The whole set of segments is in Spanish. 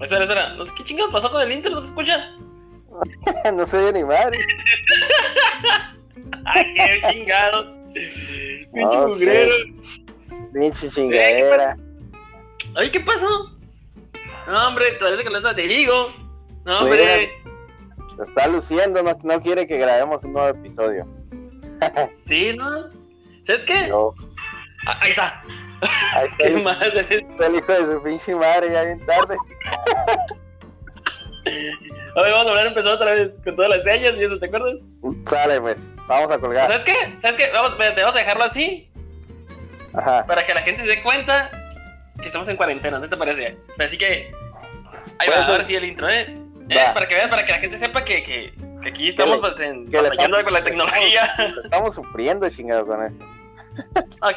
Espera, espera. No sé qué chingados pasó con el intro, ¿no se escucha? no se oye ni madre. Ay, qué chingados. Pinche Ok. mugrero. Pinche chingadera. Oye, ¿qué pasó? No, hombre, parece que lo está de Vigo. No, hombre. Se está luciendo, no, no quiere que grabemos un nuevo episodio. Sí, ¿no? ¿Sabes qué? No. Ah, ahí está. Ahí ¿Qué el, más? el hijo de su pinche madre, ya bien tarde. Hoy vamos a volver a empezar otra vez con todas las señas y eso, ¿te acuerdas? Sale, pues. Vamos a colgar. ¿Sabes qué? ¿Sabes qué? Vamos, espérate, vamos a dejarlo así Ajá. para que la gente se dé cuenta que estamos en cuarentena, ¿no te parece? Así que ahí va, ahora sí el intro, ¿eh? Eh, para que vean, para que la gente sepa que, que, que aquí estamos pues, en, que le batallando estamos- con la tecnología. Estamos, estamos sufriendo, chingado, con esto. Ok,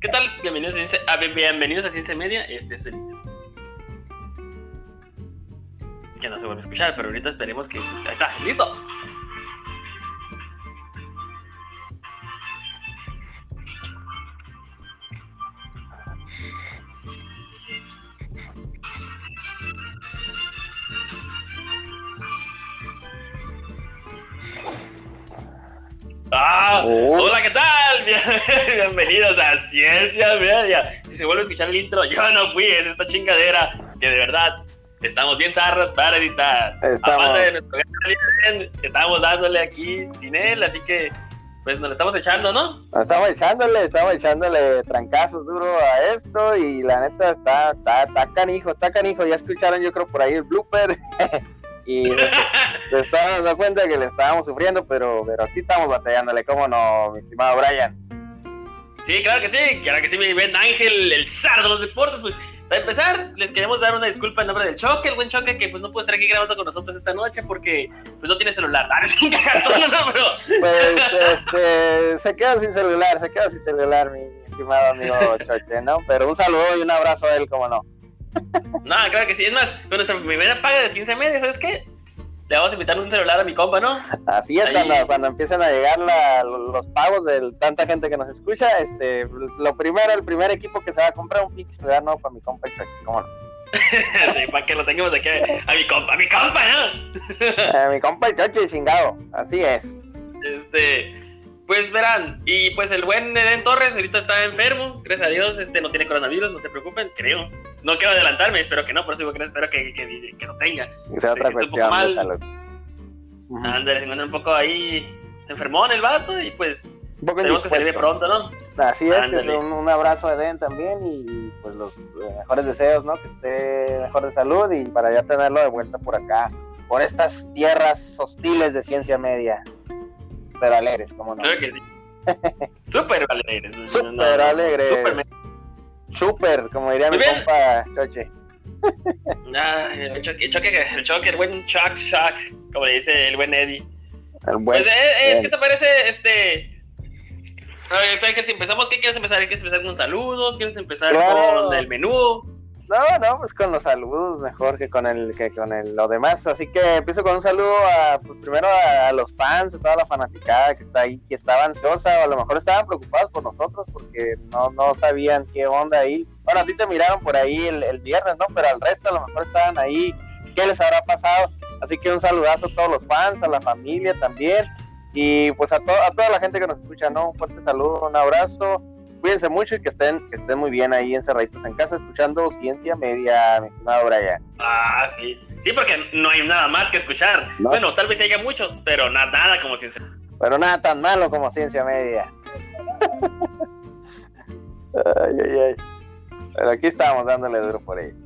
¿qué tal? Bienvenidos a Ciencia, a- bienvenidos a Ciencia Media, este es el. Que no se vuelve a escuchar, pero ahorita esperemos que... Ahí está, listo. Ah, Oh. hola, ¿qué tal? Bien- Bienvenidos a Ciencia Media. Si se vuelve a escuchar el intro, yo no fui, es esta chingadera que de verdad estamos bien zarras para editar. Estamos. Aparte de nuestro gran bien, estamos dándole aquí sin él, así que pues nos lo estamos echando, ¿no? Estamos echándole, estamos echándole trancazos duro a esto y la neta está, está, está canijo, está canijo. Ya escucharon yo creo por ahí el blooper y se estaban dando cuenta que le estábamos sufriendo, pero, pero aquí estamos batallándole, ¿cómo no, mi estimado Brian? Sí, claro que sí, claro que sí, mi buen Ángel, el zar de los deportes. Pues para empezar, les queremos dar una disculpa en nombre del Choque, el buen Choque, que pues no puede estar aquí grabando con nosotros esta noche porque pues no tiene celular. Ah, es un cagazón, no, no, pero Pues este, se quedó sin celular, se quedó sin celular, mi estimado amigo Choche, ¿no? Pero un saludo y un abrazo a él, ¿cómo no? No, claro que sí. Es más, con nuestra primera paga de 15 media, ¿sabes qué? Le vamos a invitar un celular a mi compa, ¿no? Así es, cuando, cuando empiezan a llegar la- los pagos de tanta gente que nos escucha, este, lo primero, el primer equipo que se va a comprar un pinche celular no para mi compa ¿cómo no? sí, para que lo tengamos aquí a mi compa, a mi compa, ¿no? Eh, mi compa el Choche, chingado, así es. Este, pues verán, y pues el buen Eden Torres ahorita está enfermo, gracias a Dios, este no tiene coronavirus, no se preocupen, creo. No quiero adelantarme, espero que no, por eso digo que no, espero que, que, que no tenga. Y sea Se otra siente un poco cuestión mal. Ujú. Ándale, se encuentra un poco ahí enfermón el vato y pues Un poco esperemos que indispuesto. pronto, ¿no? Así es, que es un, un abrazo a Eden también y pues los eh, mejores deseos, ¿no? Que esté mejor de salud y para ya tenerlo de vuelta por acá, por estas tierras hostiles de ciencia media. Pero alegres, ¿cómo no? Creo que sí. Súper alegres. Súper no, no, alegres. súper Súper, como diría Muy mi bien. compa Choche. Ah, el choque, el choque, el choque, el buen Chuck Chuck, como le dice el buen Eddie. El buen. Pues, eh, eh. ¿qué te parece este? A ver, si empezamos, ¿qué quieres empezar? ¿Quieres empezar con saludos? ¿Quieres empezar Claro. con el menú? No, no, pues con los saludos mejor que con el que con el, lo demás. Así que empiezo con un saludo a, pues, primero a, los fans, a toda la fanaticada que está ahí, que estaba ansiosa, o a lo mejor estaban preocupados por nosotros porque no, no sabían qué onda ahí. Bueno, a ti te miraron por ahí el, el viernes, ¿no? Pero al resto a lo mejor estaban ahí. ¿Qué les habrá pasado? Así que un saludazo a todos los fans, a la familia también. Y pues a, to- a toda la gente que nos escucha, ¿no? Un fuerte saludo, un abrazo cuídense mucho y que estén, que estén muy bien ahí encerraditos en casa escuchando Ciencia Media, mi estimado Brian. Ah, sí. Sí, porque no hay nada más que escuchar. No. Bueno, tal vez haya muchos, pero nada, nada como si Pero nada tan malo como Ciencia Media. ay, ay, ay. Pero aquí estamos dándole duro por ello.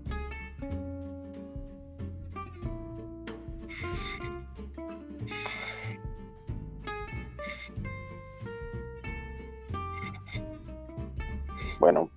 Bueno,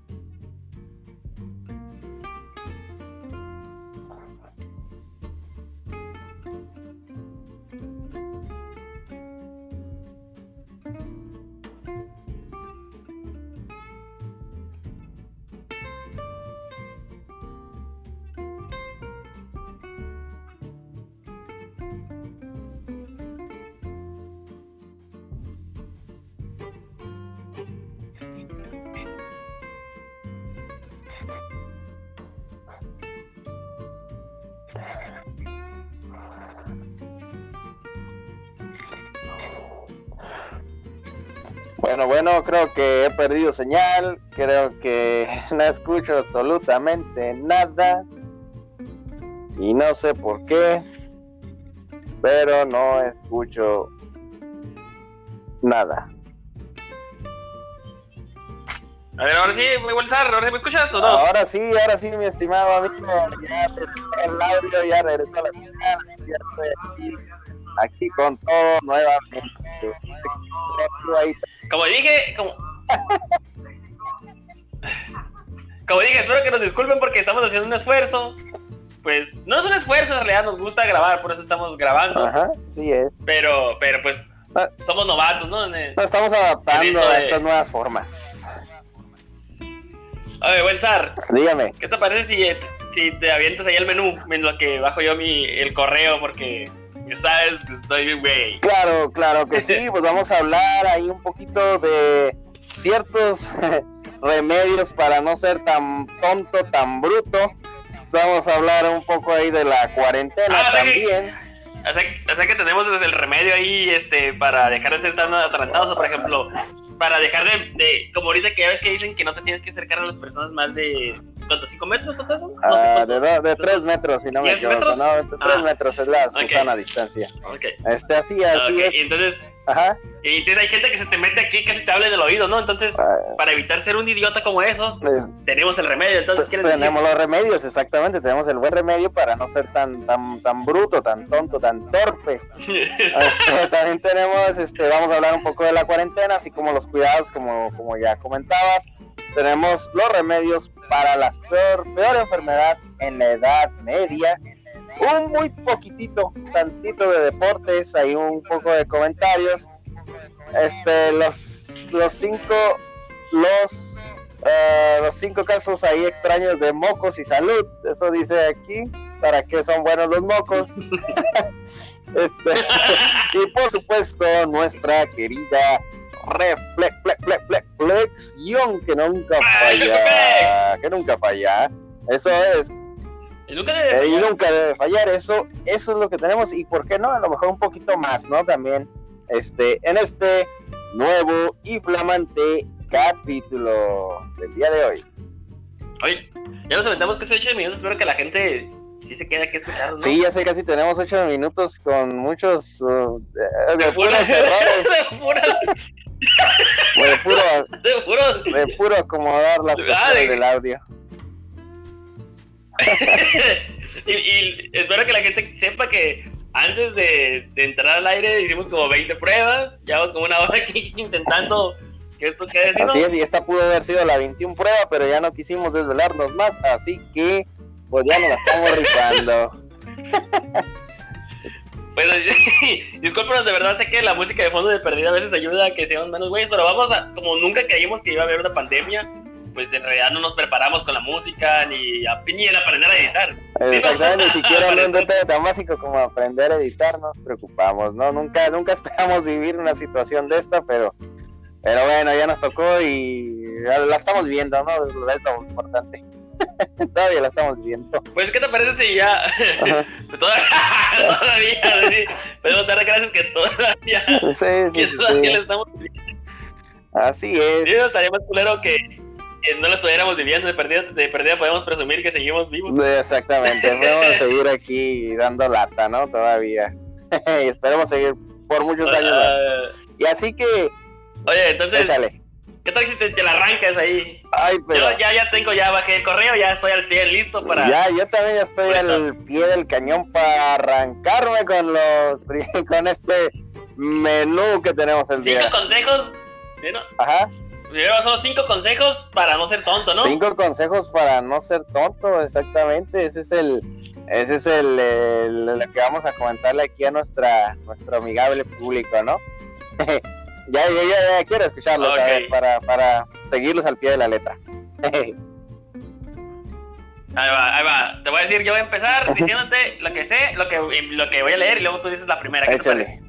Bueno, bueno, creo que he perdido señal, creo que no escucho absolutamente nada y no sé por qué, pero no escucho nada. A ver, ahora sí, me voy a ahora sí me escuchas o no? Ahora sí, ahora sí, mi estimado amigo, ya el audio, ya regresó la señal, ya estoy aquí, aquí con todo nuevamente. Como dije, como... como dije, espero que nos disculpen porque estamos haciendo un esfuerzo. Pues no es un esfuerzo, en realidad nos gusta grabar, por eso estamos grabando. Ajá, sí es. Pero, pero pues, ah. somos novatos, ¿no? Nos estamos adaptando a estas nuevas formas. Oye, buen Sar. Dígame. ¿Qué te parece si, si te avientas ahí el menú en lo que bajo yo mi, el correo? Porque sabes que estoy bien, güey. Claro, claro que sí. Pues vamos a hablar ahí un poquito de ciertos remedios para no ser tan tonto, tan bruto. Vamos a hablar un poco ahí de la cuarentena ah, también. o, sea, que tenemos el remedio ahí este para dejar de ser tan atarantados. O por ejemplo, para dejar de, como ahorita que ya ves que dicen que no te tienes que acercar a las personas más de, ¿cuántos? ¿5 metros? ¿Cuánto eso? Ah, de, de 3 metros, si no me equivoco, no, de 3 ah. metros es la Susana distancia. Okay. Este, así, así es. Y entonces, Ajá. Y entonces hay gente que se te mete aquí que se te hable del oído, ¿no? Entonces, ah. para evitar ser un idiota como esos, pues, tenemos el remedio. Entonces, ¿quieres Tenemos los remedios, exactamente. Tenemos el buen remedio para no ser tan tan tan bruto, tan tonto, tan torpe. este, también tenemos, este, vamos a hablar un poco de la cuarentena, así como los cuidados, como, como ya comentabas. Tenemos los remedios para la peor, peor enfermedad en la edad media un muy poquitito, tantito de deportes, hay un poco de comentarios. Este, los, los cinco, los, eh, los cinco casos ahí extraños de mocos y salud, eso dice aquí, para qué son buenos los mocos. este, y por supuesto, nuestra querida reflexión que nunca falla, que nunca falla. Eso es y nunca debe, fallar. nunca debe fallar. Eso, eso es lo que tenemos. Y por qué no, a lo mejor un poquito más, ¿no? También este, en este nuevo y flamante capítulo del día de hoy. Oye, ya nos aventamos casi 8 minutos. Espero que la gente sí se quede aquí escuchando. ¿no? Sí, ya sé, casi tenemos 8 minutos con muchos. Uh, de, de, errores. de puras. de puro, de puro, de puro acomodar las ah, del audio. y, espero que la gente sepa que antes de, entrar al aire hicimos como 20 pruebas, llevamos como una hora aquí intentando que esto quede así. Así es, y esta pudo haber sido la 21 prueba, pero ya no quisimos desvelarnos más, así que pues ya nos la estamos rifando. Bueno, discúlpenos, de verdad sé que la música de fondo de perdida a veces ayuda a que seamos menos güeyes, pero vamos a, como nunca creímos que iba a haber una pandemia, pues en realidad no nos preparamos con la música ni, a, ni en aprender a editar. Exactamente, ni siquiera un detalle tan básico como aprender a editar nos preocupamos, ¿no? Nunca, nunca esperamos vivir una situación de esta, pero, pero bueno, ya nos tocó y la estamos viendo, ¿no? Es lo importante. todavía la estamos viendo. Pues, ¿qué te parece si ya todavía, sí, podemos dar gracias que todavía, sí, sí, que todavía la estamos viendo? Así es. Sí, estaría más culero que no lo estuviéramos viviendo, de perdida, de perdida podemos presumir que seguimos vivos. Exactamente, podemos seguir aquí dando lata, ¿no? Todavía. y esperemos seguir por muchos años más. Ah. Y así que... Oye, entonces... ¿Qué tal si te, la arrancas ahí? Ay, pero... Yo ya, ya tengo, ya bajé el correo, ya estoy al pie listo para... Ya, yo también ya estoy al pie del cañón para arrancarme con los... con este menú que tenemos el día. Cinco consejos, ¿no? Ajá. Son cinco consejos para no ser tonto, ¿no? Cinco consejos para no ser tonto, exactamente. Ese es el, ese es el, que vamos a comentarle aquí a nuestra, nuestro amigable público, ¿no? ya, ya, ya, quiero escucharlos para, para seguirlos al pie de la letra. ahí va, ahí va. Te voy a decir, yo voy a empezar diciéndote lo que sé, lo que, lo que voy a leer y luego tú dices la primera. ¿Qué te parece?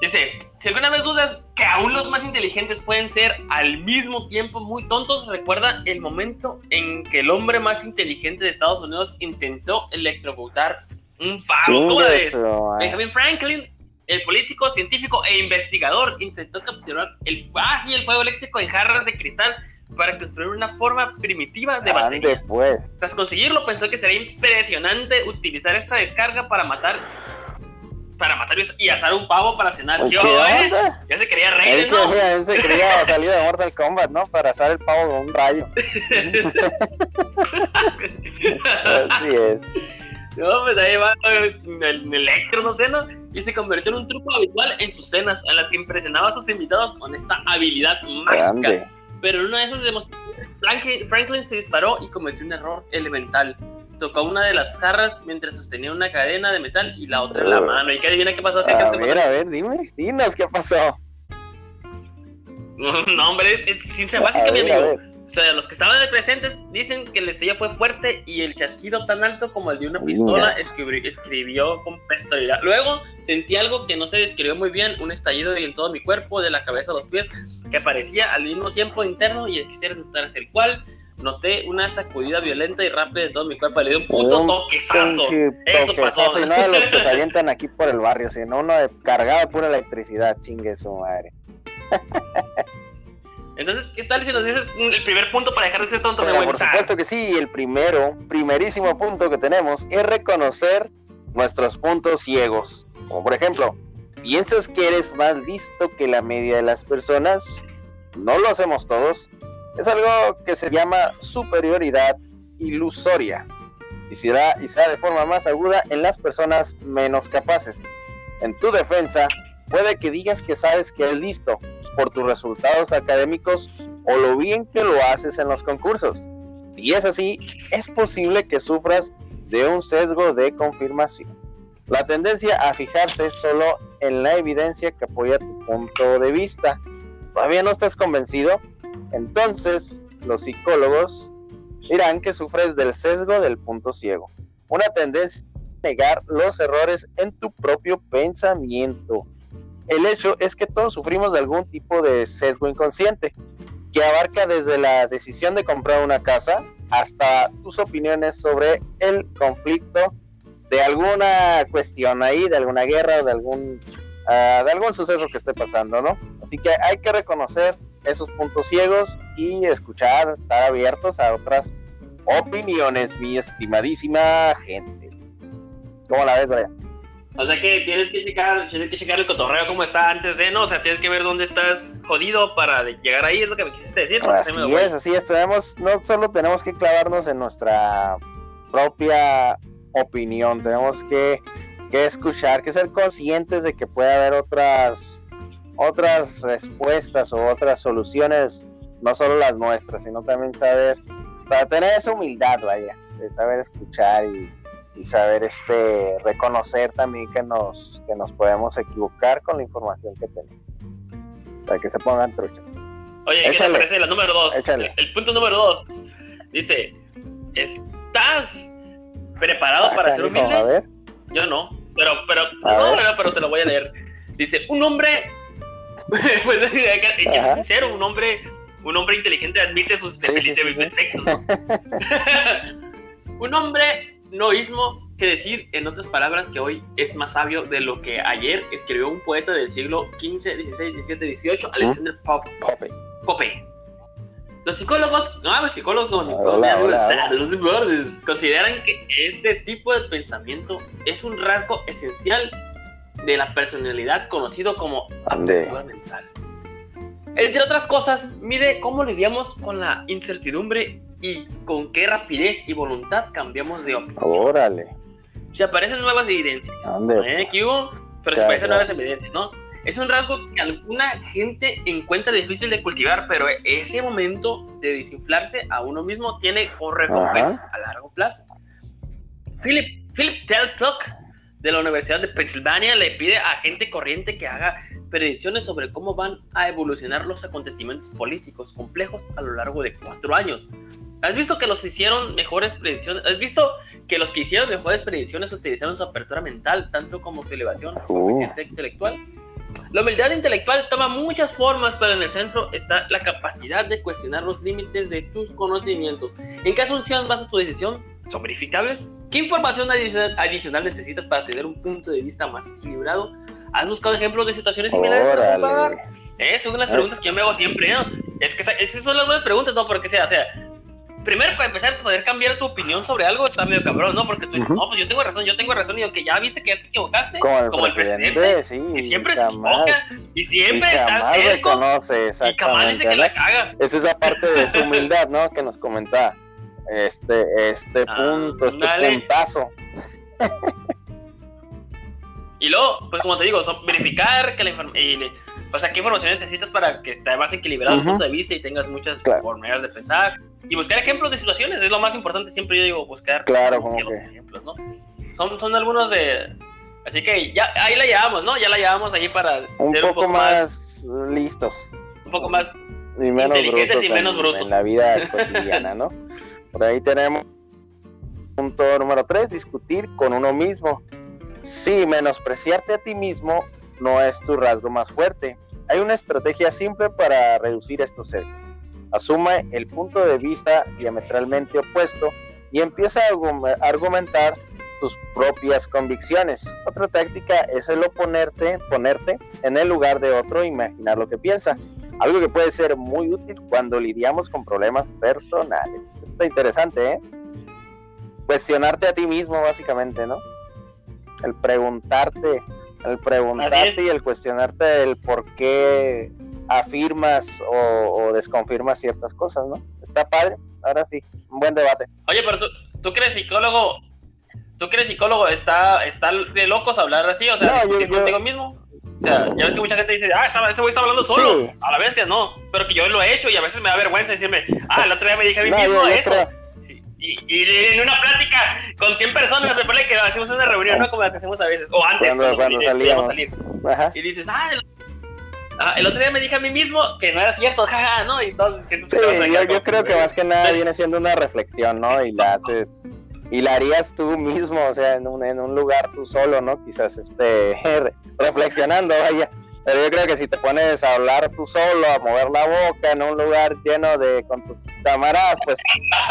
Dice, si alguna vez dudas que aún los más inteligentes pueden ser al mismo tiempo muy tontos, recuerda el momento en que el hombre más inteligente de Estados Unidos intentó electrocutar un pavo. ¿Cómo ves? Benjamin Franklin el político, científico e investigador intentó capturar el, ah, el fuego eléctrico en jarras de cristal para construir una forma primitiva de batería. Pues. Tras conseguirlo, pensó que sería impresionante utilizar esta descarga para matar para matar y asar un pavo para cenar. ¿Qué, eh? Ya se quería reír, ¿no? Ya se quería salir de Mortal Kombat, ¿no? Para asar el pavo con un rayo. Así es. No, pues ahí va el, electro, no sé, ¿no? Y se convirtió en un truco habitual en sus cenas, en las que impresionaba a sus invitados con esta habilidad mágica. Pero en una de esas demostraciones, Franklin se disparó y cometió un error elemental tocó una de las jarras mientras sostenía una cadena de metal y la otra en la oh. mano. ¿Y qué adivina qué pasó? ¿Qué a ver, a ver, dime, dinos qué pasó. No, hombre, es, es, básica, mi amigo. O sea, los que estaban presentes dicen que el estrella fue fuerte y el chasquido tan alto como el de una pistola escribió, con pestolidad. Luego sentí algo que no se describió muy bien, un estallido en todo mi cuerpo, de la cabeza a los pies, que aparecía al mismo tiempo interno y externo, tras el cual noté una sacudida violenta y rápida de todo mi cuerpo. Le di un puto toquezazo. Eso pasó. Y no de los que se avientan aquí por el barrio, sino uno de, cargado de pura electricidad. Chingue su madre. Entonces, ¿qué tal si nos dices el primer punto para dejar de ser tonto? Por supuesto que sí. El primero, primerísimo punto que tenemos es reconocer nuestros puntos ciegos. Como por ejemplo, ¿piensas que eres más listo que la media de las personas? No lo hacemos todos, es algo que se llama superioridad ilusoria y se da, y de forma más aguda en las personas menos capaces. En tu defensa, puede que digas que sabes que eres listo por tus resultados académicos o lo bien que lo haces en los concursos. Si es así, es posible que sufras de un sesgo de confirmación. La tendencia a fijarse solo en la evidencia que apoya tu punto de vista. ¿Todavía no estás convencido? Entonces, los psicólogos dirán que sufres del sesgo del punto ciego, una tendencia a negar los errores en tu propio pensamiento. El hecho es que todos sufrimos de algún tipo de sesgo inconsciente, que abarca desde la decisión de comprar una casa hasta tus opiniones sobre el conflicto de alguna cuestión ahí, de alguna guerra de algún, ah, de algún suceso que esté pasando, ¿no? Así que hay que reconocer esos puntos ciegos y escuchar, estar abiertos a otras opiniones, mi estimadísima gente. ¿Cómo la ves, Brian? O sea que tienes que checar, tienes que checar el cotorreo como está antes de, ¿no? O sea, tienes que ver dónde estás jodido para llegar ahí, es lo que me quisiste decir. Así es, así es, tenemos, no solo tenemos que clavarnos en nuestra propia opinión, tenemos que, que escuchar, que ser conscientes de que puede haber otras otras respuestas o otras soluciones, no solo las nuestras, sino también saber, o tener esa humildad, vaya, de saber escuchar y, saber este reconocer también que nos, que nos podemos equivocar con la información que tenemos. Para que se pongan truchas. Oye, ¿qué te parece la número dos? El, punto número dos dice, ¿estás preparado ah, para ser humilde? Yo no, pero, pero, no, pero te lo voy a leer. Dice, un hombre pues que, ser sincero, un hombre, un hombre inteligente admite sus defectos. un hombre noísmo que decir, en otras palabras, que hoy es más sabio de lo que ayer escribió un poeta del siglo XV, XVI, XVII, XVIII, Alexander Pope. Pope. Los psicólogos, no, los psicólogos los consideran que este tipo de pensamiento es un rasgo esencial de la personalidad conocido como apertura mental. Entre otras cosas, mide cómo lidiamos con la incertidumbre y con qué rapidez y voluntad cambiamos de opinión. Órale. Si aparecen nuevas evidencias. ¿Eh? ¿Qué hubo? Pero si aparecen nuevas evidencias, ¿no? Es un rasgo que alguna gente encuentra difícil de cultivar, pero ese momento de desinflarse a uno mismo tiene o recompensa a largo plazo. Philip, Philip Teltock de la Universidad de Pensilvania le pide a gente corriente que haga predicciones sobre cómo van a evolucionar los acontecimientos políticos complejos a lo largo de cuatro años. ¿Has visto que los hicieron mejores predicciones? ¿Has visto que los que hicieron mejores predicciones utilizaron su apertura mental tanto como su elevación uh. intelectual? La humildad intelectual toma muchas formas, pero en el centro está la capacidad de cuestionar los límites de tus conocimientos. ¿En qué asunción basas tu decisión? ¿Son verificables? ¿Qué información adicional, necesitas para tener un punto de vista más equilibrado? ¿Has buscado ejemplos de situaciones similares? Es una de las preguntas que yo me hago siempre, ¿no? Es que esas son las buenas preguntas, ¿no? Porque sea, o sea, primero para empezar a poder cambiar tu opinión sobre algo está medio cabrón, ¿no? Porque tú dices, no, pues yo tengo razón, yo tengo razón, y aunque ya viste que ya te equivocaste, como el, presidente, sí, y siempre se equivoca, y siempre y está reconoce, exactamente. Y jamás dice que la caga. Es esa parte de su humildad, ¿no? Que nos comentaba. Este, este ah, punto, este puntazo. y luego, pues como te digo, verificar que la información o sea, qué información necesitas para que esté más equilibrado tu punto de vista y tengas muchas maneras de pensar. Y buscar ejemplos de situaciones, es lo más importante, siempre yo digo, buscar claro, como que... ejemplos, ¿no? Son, son algunos de... Así que ya ahí la llevamos, ¿no? Ya la llevamos ahí para un, ser poco, un poco más, listos. Un poco más y menos inteligentes y menos brutos. En la vida cotidiana, ¿no? Por ahí tenemos punto número tres, discutir con uno mismo. Sí, menospreciarte a ti mismo no es tu rasgo más fuerte. Hay una estrategia simple para reducir estos egos. Asume el punto de vista diametralmente opuesto y empieza a argumentar tus propias convicciones. Otra táctica es el oponerte, ponerte en el lugar de otro e imaginar lo que piensa. Algo que puede ser muy útil cuando lidiamos con problemas personales. Esto está interesante, ¿eh? Cuestionarte a ti mismo, básicamente, ¿no? El preguntarte el preguntarte y el cuestionarte el por qué afirmas o, desconfirmas ciertas cosas, ¿no? Está padre, ahora sí, un buen debate. Oye, pero tú, tú crees psicólogo, tú crees psicólogo, está, está de locos hablar así, o sea, no, yo, contigo mismo. O sea, ya ves que mucha gente dice, ah, ese güey está hablando solo. A la vez que no. Pero que yo lo he hecho y a veces me da vergüenza decirme, ah, el otro día me dije a mí mismo eso. Y, en una plática con 100 personas, se pone que hacemos una reunión, ¿no? Como las que hacemos a veces, o antes, cuando, cuando, salíamos. Salir. Y dices, ah el, otro día me dije a mí mismo que no era cierto, jaja, ¿no? Y todos Sí, yo, yo creo que más que nada viene siendo una reflexión, ¿no? Y la haces y la harías tú mismo, o sea, en un, en un lugar tú solo, ¿no? Quizás este, reflexionando, vaya. Pero yo creo que si te pones a hablar tú solo, a mover la boca en un lugar lleno de con tus camaradas, pues,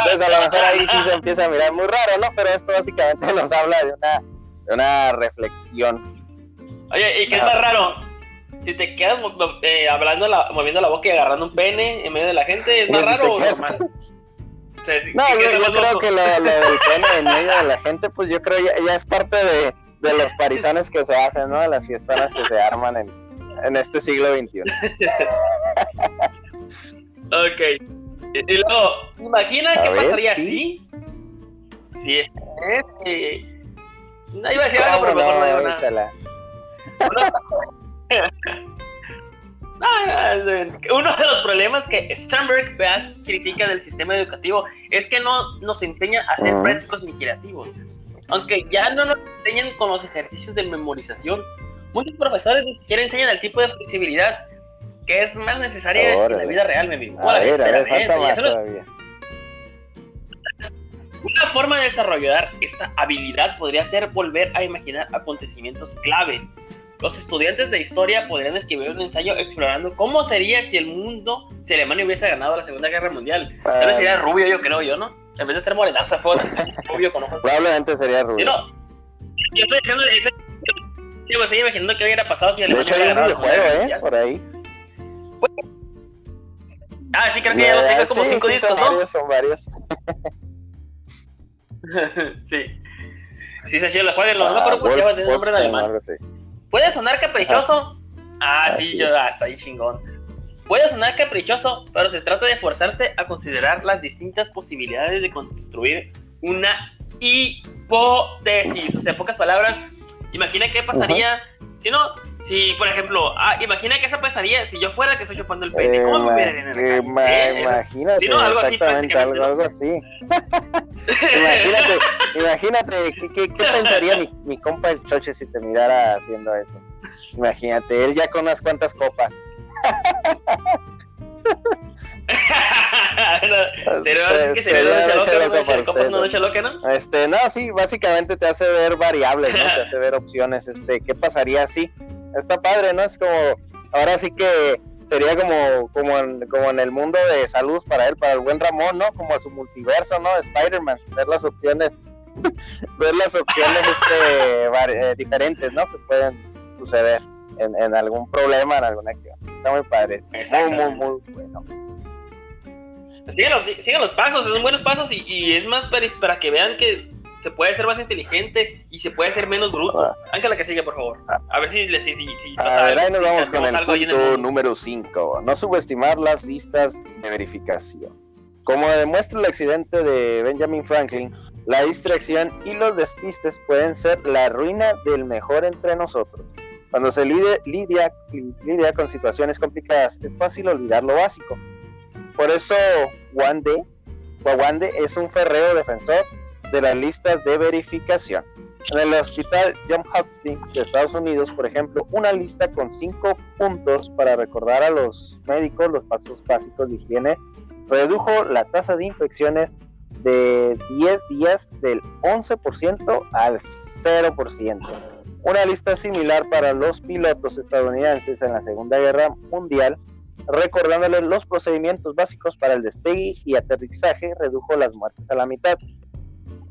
pues a lo mejor ahí sí se empieza a mirar muy raro, ¿no? Pero esto básicamente nos habla de una, de una reflexión. Oye, ¿y qué es más raro? Si te quedas eh, hablando, la, moviendo la boca y agarrando un pene en medio de la gente, ¿es más raro o normal? no, yo, yo creo que lo, lo, del pene en medio de la gente, pues yo creo ya, ya es parte de, de los parizones que se hacen, ¿no? De las fiestas que se arman en, en este siglo XXI. ok. Y luego, imagina qué pasaría si. Si es que. No iba a decir algo, pero mejor no, digo nada. Uno de los problemas que Sternberg Bass critica del sistema educativo es que no nos enseña a ser prácticos ni creativos. Aunque ya no nos enseñan con los ejercicios de memorización, Muchos profesores ni siquiera enseñan el tipo de flexibilidad que es más necesaria en la vida real, mi amigo. A ver, a ver, falta más todavía. Una forma de desarrollar esta habilidad podría ser volver a imaginar acontecimientos clave. Los estudiantes de historia podrían escribir un ensayo explorando cómo sería si el mundo, si Alemania hubiese ganado la Segunda Guerra Mundial. Tal vez sería rubio, yo creo yo, ¿no? En vez de ser morenazo, rubio con ojos. Probablemente sería rubio. Yo, no, yo estoy diciendo ese Sí, me estoy imaginando que hubiera pasado si Alemania hubiera ganado. juego, ¿eh? Por ahí. Ah, sí, creo que ya lo tengo como cinco discos, son ¿no? Varios, son varios. sí. Sí, se chido, jueguen, lo mejor pues lleva de nombre en alemán. Puede sonar caprichoso. Ah, sí, yo, ah, está ahí chingón. Puede sonar caprichoso, pero se trata de forzarte a considerar las distintas posibilidades de construir una hipótesis. O sea, en pocas palabras, Imagina qué pasaría si no, si por ejemplo, ah, imagina que esa pasaría si yo fuera que estoy chupando el pene. ¿Cómo me hubiera en eh, Imagínate, si no, algo exactamente, así, algo, algo así. imagínate, imagínate, ¿qué, qué, qué pensaría mi, mi compa el Choche si te mirara haciendo eso? Imagínate, él ya con unas cuantas copas. ¿Será que se, ve loca, no loca, ¿no? Este, no, sí, básicamente te hace ver variables, ¿no? te hace ver opciones, este, ¿qué pasaría si? Está padre, ¿no? Es como, ahora sí que sería como, como, en, como en el mundo de salud para él, para el buen Ramón, ¿no? Como su multiverso, ¿no? Spider-Man, ver las opciones, ver las opciones este, eh, diferentes, ¿no? Que pueden suceder. en, en algún problema, en alguna acción. Está muy padre. Muy, muy, muy bueno. Sigan los, sigan los pasos, son buenos pasos y, y es más para, para que vean que se puede ser más inteligente y se puede ser menos bruto. Ah. Ángela que sigue, por favor. A ver si, si, si, si A ver, ahí nos vamos con el punto mundo. número 5. No subestimar las listas de verificación. Como demuestra el accidente de Benjamin Franklin, la distracción y los despistes pueden ser la ruina del mejor entre nosotros. Cuando se lide- lidia, lidia con situaciones complicadas, es fácil olvidar lo básico. Por eso, Wande, Wawande es un ferreo defensor de las listas de verificación. En el hospital John Hopkins de Estados Unidos, por ejemplo, una lista con cinco puntos para recordar a los médicos los pasos básicos de higiene redujo la tasa de infecciones de 10 días del 11% al 0%. Una lista similar para los pilotos estadounidenses en la Segunda Guerra Mundial, recordándoles los procedimientos básicos para el despegue y aterrizaje, redujo las muertes a la mitad.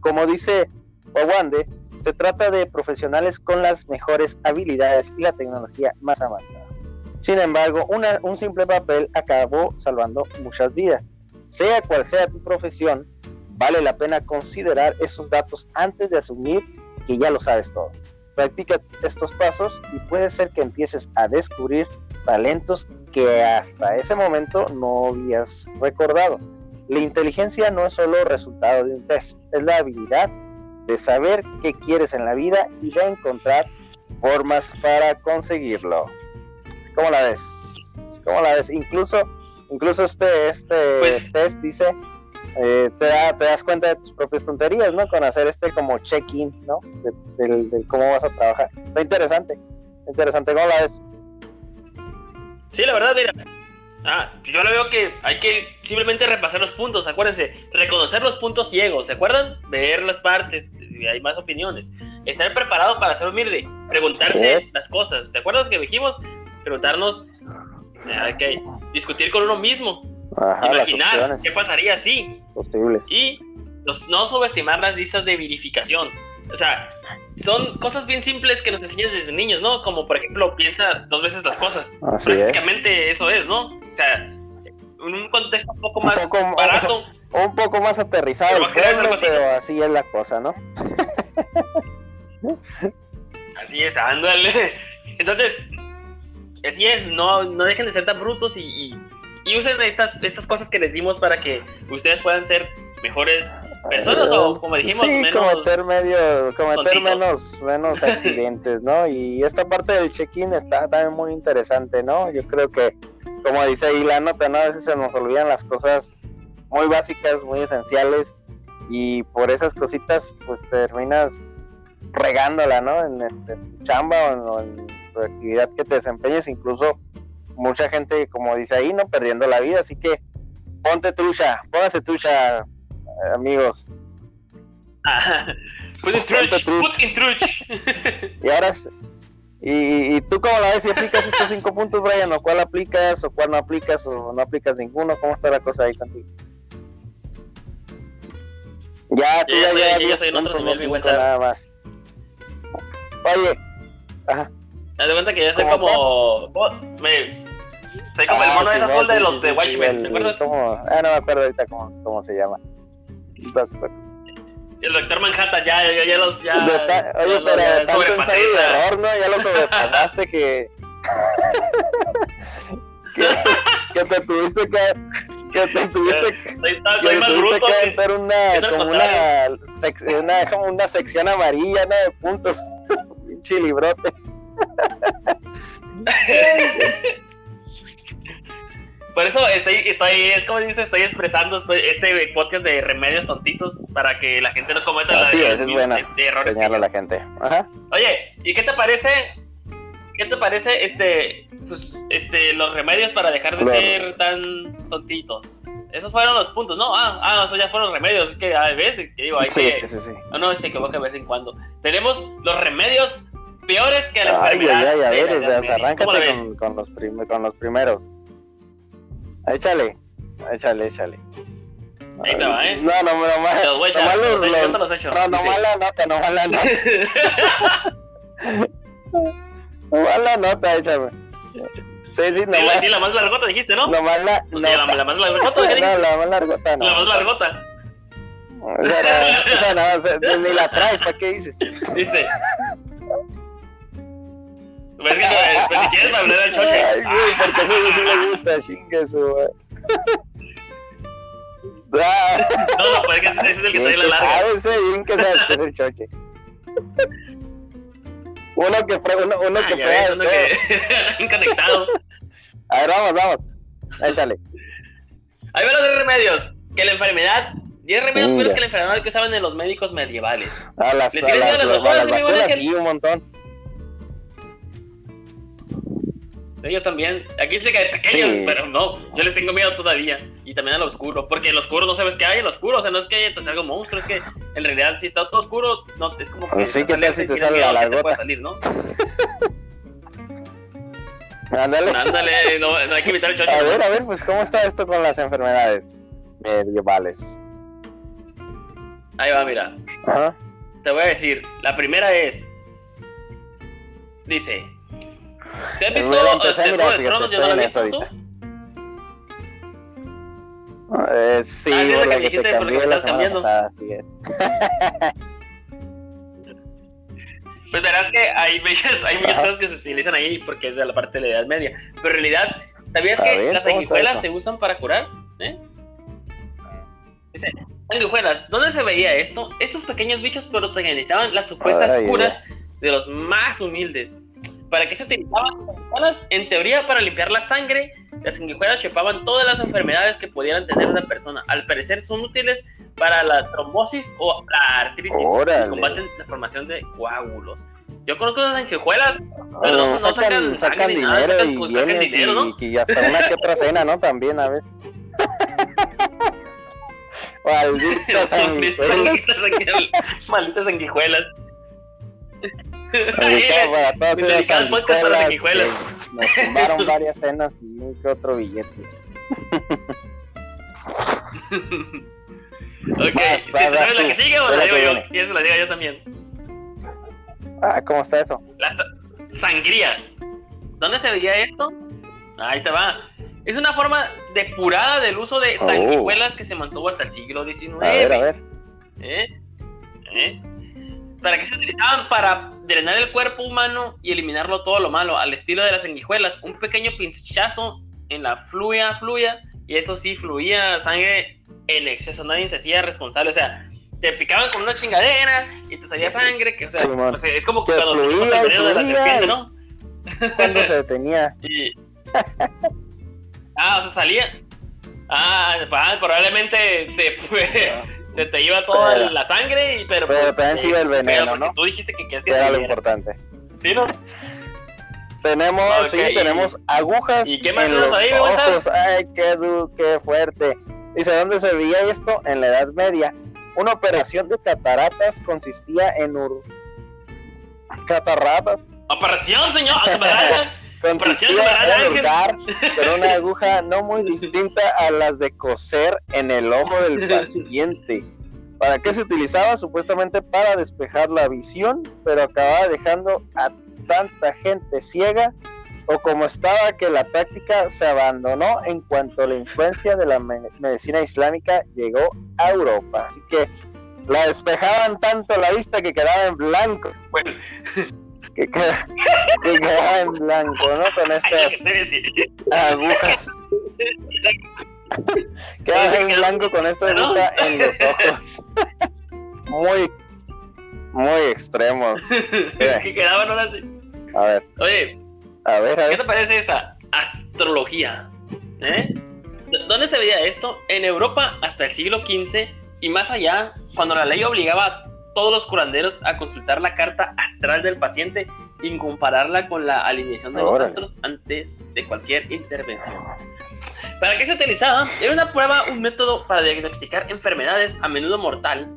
Como dice Wawande, se trata de profesionales con las mejores habilidades y la tecnología más avanzada. Sin embargo, un simple papel acabó salvando muchas vidas. Sea cual sea tu profesión, vale la pena considerar esos datos antes de asumir que ya lo sabes todo. Practica estos pasos y puede ser que empieces a descubrir talentos que hasta ese momento no habías recordado. La inteligencia no es solo resultado de un test, es la habilidad de saber qué quieres en la vida y de encontrar formas para conseguirlo. ¿Cómo la ves? ¿Cómo la ves? Incluso, incluso este, este Pues- test dice, eh, te, da- te das cuenta de tus propias tonterías, ¿no? Con hacer este como check-in, ¿no? De, del- de cómo vas a trabajar. Está interesante, interesante. ¿Cómo la ves? Sí, la verdad, mira. Ah, yo lo veo que hay que simplemente repasar los puntos, acuérdense, reconocer los puntos ciegos, ¿se acuerdan? Ver las partes, si hay más opiniones, estar preparado para ser humilde, preguntarse las cosas, ¿te acuerdas que dijimos? Preguntarnos, ah, discutir con uno mismo, Ajá, imaginar qué pasaría si, posibles. y los- no subestimar las listas de verificación. O sea, son cosas bien simples que nos enseñas desde niños, ¿no? Como por ejemplo, piensa dos veces las cosas. Así es. Prácticamente eso es, ¿no? O sea, en un contexto un poco Un más poco- barato. Un poco más aterrizado Pero pueblo, así, pero así es la cosa, ¿no? Así es, ándale. Entonces, así es, no, no dejen de ser tan brutos y, y, y usen estas, estas cosas que les dimos para que ustedes puedan ser mejores personas o, como dijimos, sí, menos... cometer medio, cometer tontitos. menos, menos accidentes, ¿no? Y esta parte del check-in está también muy interesante, ¿no? Yo creo que, como dice ahí la nota, ¿no? A veces se nos olvidan las cosas muy básicas, muy esenciales, y por esas cositas, pues terminas regándola, ¿no? En, en- en tu chamba o en, en tu actividad que te desempeñes, incluso mucha gente, como dice ahí, ¿no? Perdiendo la vida, así que ponte trucha, póngase trucha, amigos. put in truch, put in truch. Y ahora, y, y tú cómo la ves si aplicas estos cinco puntos, Brian, o cuál aplicas, o cuál no aplicas, o no aplicas ninguno, ¿cómo está la cosa ahí contigo? Ya, tú ya ya ya estoy en otro nivel, cinco nada más. Oye, ajá, Haz de cuenta que yo soy ¿Cómo como... como- me, soy como el Ah, mono de sí, esa de sí, los de Watchmen, ¿te acuerdas? ¿cómo? Ah, no me acuerdo ahorita cómo, cómo se llama. Doctor. El Doctor Manhattan, ya, ya, ya los... Ya, ta- ya oye, los- pero ya tanto ensayo y error, ¿no? Ya lo sobrepasaste que... que... que te tuviste que... que te tuviste que... Soy, soy que tuviste que aventar una, como una, sec- una, como una sección amarilla, ¿no? De puntos. Pinche librote. Por eso estoy, estoy, es como dice, estoy expresando estoy- este podcast de remedios tontitos para que la gente no cometa la- Así es, los es mismos buena. de- de errores. a la gente. Ajá. Oye, ¿y qué te parece? ¿Qué te parece este, pues, este, los remedios para dejar de ser tan tontitos? Esos fueron los puntos, ¿no? Ah, ah, esos ya fueron los remedios. Es que a veces, que digo, hay Sí, que, es que sí, sí. uno se equivoca de vez en cuando. Tenemos los remedios peores que la Ay, ay, enfermedad. ay, a de la ver, Edad o sea, Media. ¿Cómo la arráncate con, con, los con los primeros. Échale, échale, échale. Ahí te va, ¿eh? No, no, no, Te los voy a echar, nomás los- los- los- yo te los echo. no, no, Dice, mala nota, no, mala nota. Nomás la nota, échame. Sí, sí, Sí, la, nomás, sí, la más largota dijiste, ¿no? nomás la O sea, la, la más largota, ¿qué No, dijiste? la más largota no. La más largota. Esa no, esa no, o sea, ni la traes, ¿para qué dices? Dice. Pues que, no, pues, si quieres hablar al choche. Ay, güey, porque eso sí le gusta, chingue su, güey. Ah, No, no, pues es que ese es el que trae la larga. sabes, bien que sabes que es el choque. Uno que prueba, uno, uno Ah, que prueba de uno que conectado. A ver, vamos, vamos. Échale. Ahí van los 10 remedios. Que la enfermedad. 10 remedios peores que la enfermedad que usaban en los médicos medievales. A las, ¿Le a las, a las a las vacunas, sí, un montón. Yo también. Aquí dice que de pequeños, Sí. pero no. Yo le tengo miedo todavía. Y también al oscuro. Porque en lo oscuro no sabes qué hay en lo oscuro. O sea, no es que te salga un monstruo. Es que en realidad, si está todo oscuro, no, es como que. Pues sí, te ¿qué sale tal si te sale la que te salir, ¿no? Ándale. Ándale, no, no hay que evitar el chocho. A ver, a ver, pues, ¿cómo está esto con las enfermedades medievales? Ahí va, mira. Ajá. Te voy a decir. La primera es. Dice. ¿Te has visto empecé, este, mira, de Tronos? Yo no he ahorita. Eh, sí, Ah, por la que que te cambié la semana cambiando. pasada, así es. Pues verás que hay muchas, hay muchas cosas que se utilizan ahí porque es de la parte de la Edad Media. Pero en realidad, ¿sabías que las ¿cómo está sanguijuelas se usan para curar? ¿Eh? Dice, sanguijuelas, ¿dónde se veía esto? Estos pequeños bichos protagonizaban las supuestas curas de los más humildes. ¿Para qué se utilizaban las sanguijuelas? En teoría, para limpiar la sangre. Las sanguijuelas chupaban todas las enfermedades que pudieran tener una persona. Al parecer son útiles para la trombosis o la artritis. Órale. Y combaten la formación de coágulos. Yo conozco las sanguijuelas, Ah, Pero no- no, no sacan, sacan sacan ni nada, dinero sacan- y sacan dinero, y, ¿no? y hasta una que otra cena, ¿no? También a veces. Malditas sanguijuelas. Malditas sanguijuelas. Dedicado para todas esas que Nos tumbaron varias cenas y un que otro billete. ok, Vas, ¿sí, vas, ¿sabes la que sigue o la la digo yo? ¿Quieres que la diga yo también? Ah, ¿cómo está eso? Las sa- sangrías. ¿Dónde se veía esto? Ahí te va. Es una forma depurada del uso de Oh. sanguijuelas que se mantuvo hasta el siglo XIX. A ver, a ver. ¿Eh? ¿Eh? ¿Para qué se utilizaban? Para drenar el cuerpo humano y eliminarlo todo lo malo, al estilo de las sanguijuelas. Un pequeño pinchazo en la fluya, fluya, y eso sí, fluía sangre en exceso. Nadie se hacía responsable. O sea, te picaban con una chingadera y te salía sangre. Que, o sea, Simón. o sea, es como que cuando fluía veneno de la fluía serpiente, ¿no? ¿Cuándo se detenía? Y... Ah, o sea, salía. Ah, ah, probablemente se fue. Se te iba toda Pero- la sangre, y, pero. pero pues, sigue el pero veneno, ¿no? Tú dijiste que querías que Era lo importante. ¿Sí, no? Tenemos, sí, y- tenemos agujas ¿y qué más en los ahí, ojos. Ay, qué, du qué fuerte. Dice, ¿dónde se veía esto? En la Edad Media. Una operación de cataratas consistía en ur... Cataratas. Operación, señor. Consistía en hurgar con una aguja no muy distinta a las de coser en el ojo del paciente. ¿Para qué se utilizaba? Supuestamente para despejar la visión, pero acababa dejando a tanta gente ciega o como estaba que la práctica se abandonó en cuanto la influencia de la me- medicina islámica llegó a Europa. Así que la despejaban tanto la vista que quedaba en blanco. Pues, Que, queda- que quedaba en blanco, ¿no? Con estas agujas. Quedaba en blanco con esta aguja en los ojos. Muy, muy extremos. que quedaban ahora así. A ver, Oye, a ver, a ¿qué te ver. parece esta? Astrología. ¿Eh? ¿Dónde se veía esto? En Europa hasta el siglo XV y más allá, cuando la ley obligaba a todos los curanderos a consultar la carta astral del paciente y compararla con la alineación de los Órale. astros antes de cualquier intervención. ¿Para qué se utilizaba? Era una prueba, un método para diagnosticar enfermedades a menudo mortal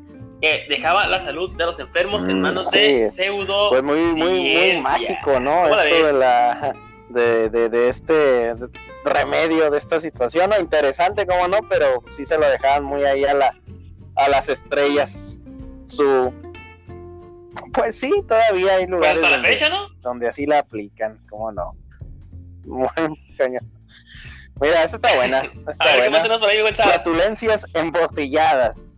que dejaba la salud de los enfermos en Mm, manos sí, de pseudo Fue muy, muy, muy ciencia. mágico, ¿no? ¿Cómo la Esto de la de, de, de este remedio de esta situación, ¿no? Interesante, cómo no, pero sí se lo dejaban muy ahí a la a las estrellas su Pues sí, todavía hay Pues lugares hasta la donde, fecha, ¿no? donde así la aplican, ¿cómo no? Cañón. Mira, esta está buena, esta A está ver, ¿qué más buena. por ahí? Flatulencias embotelladas.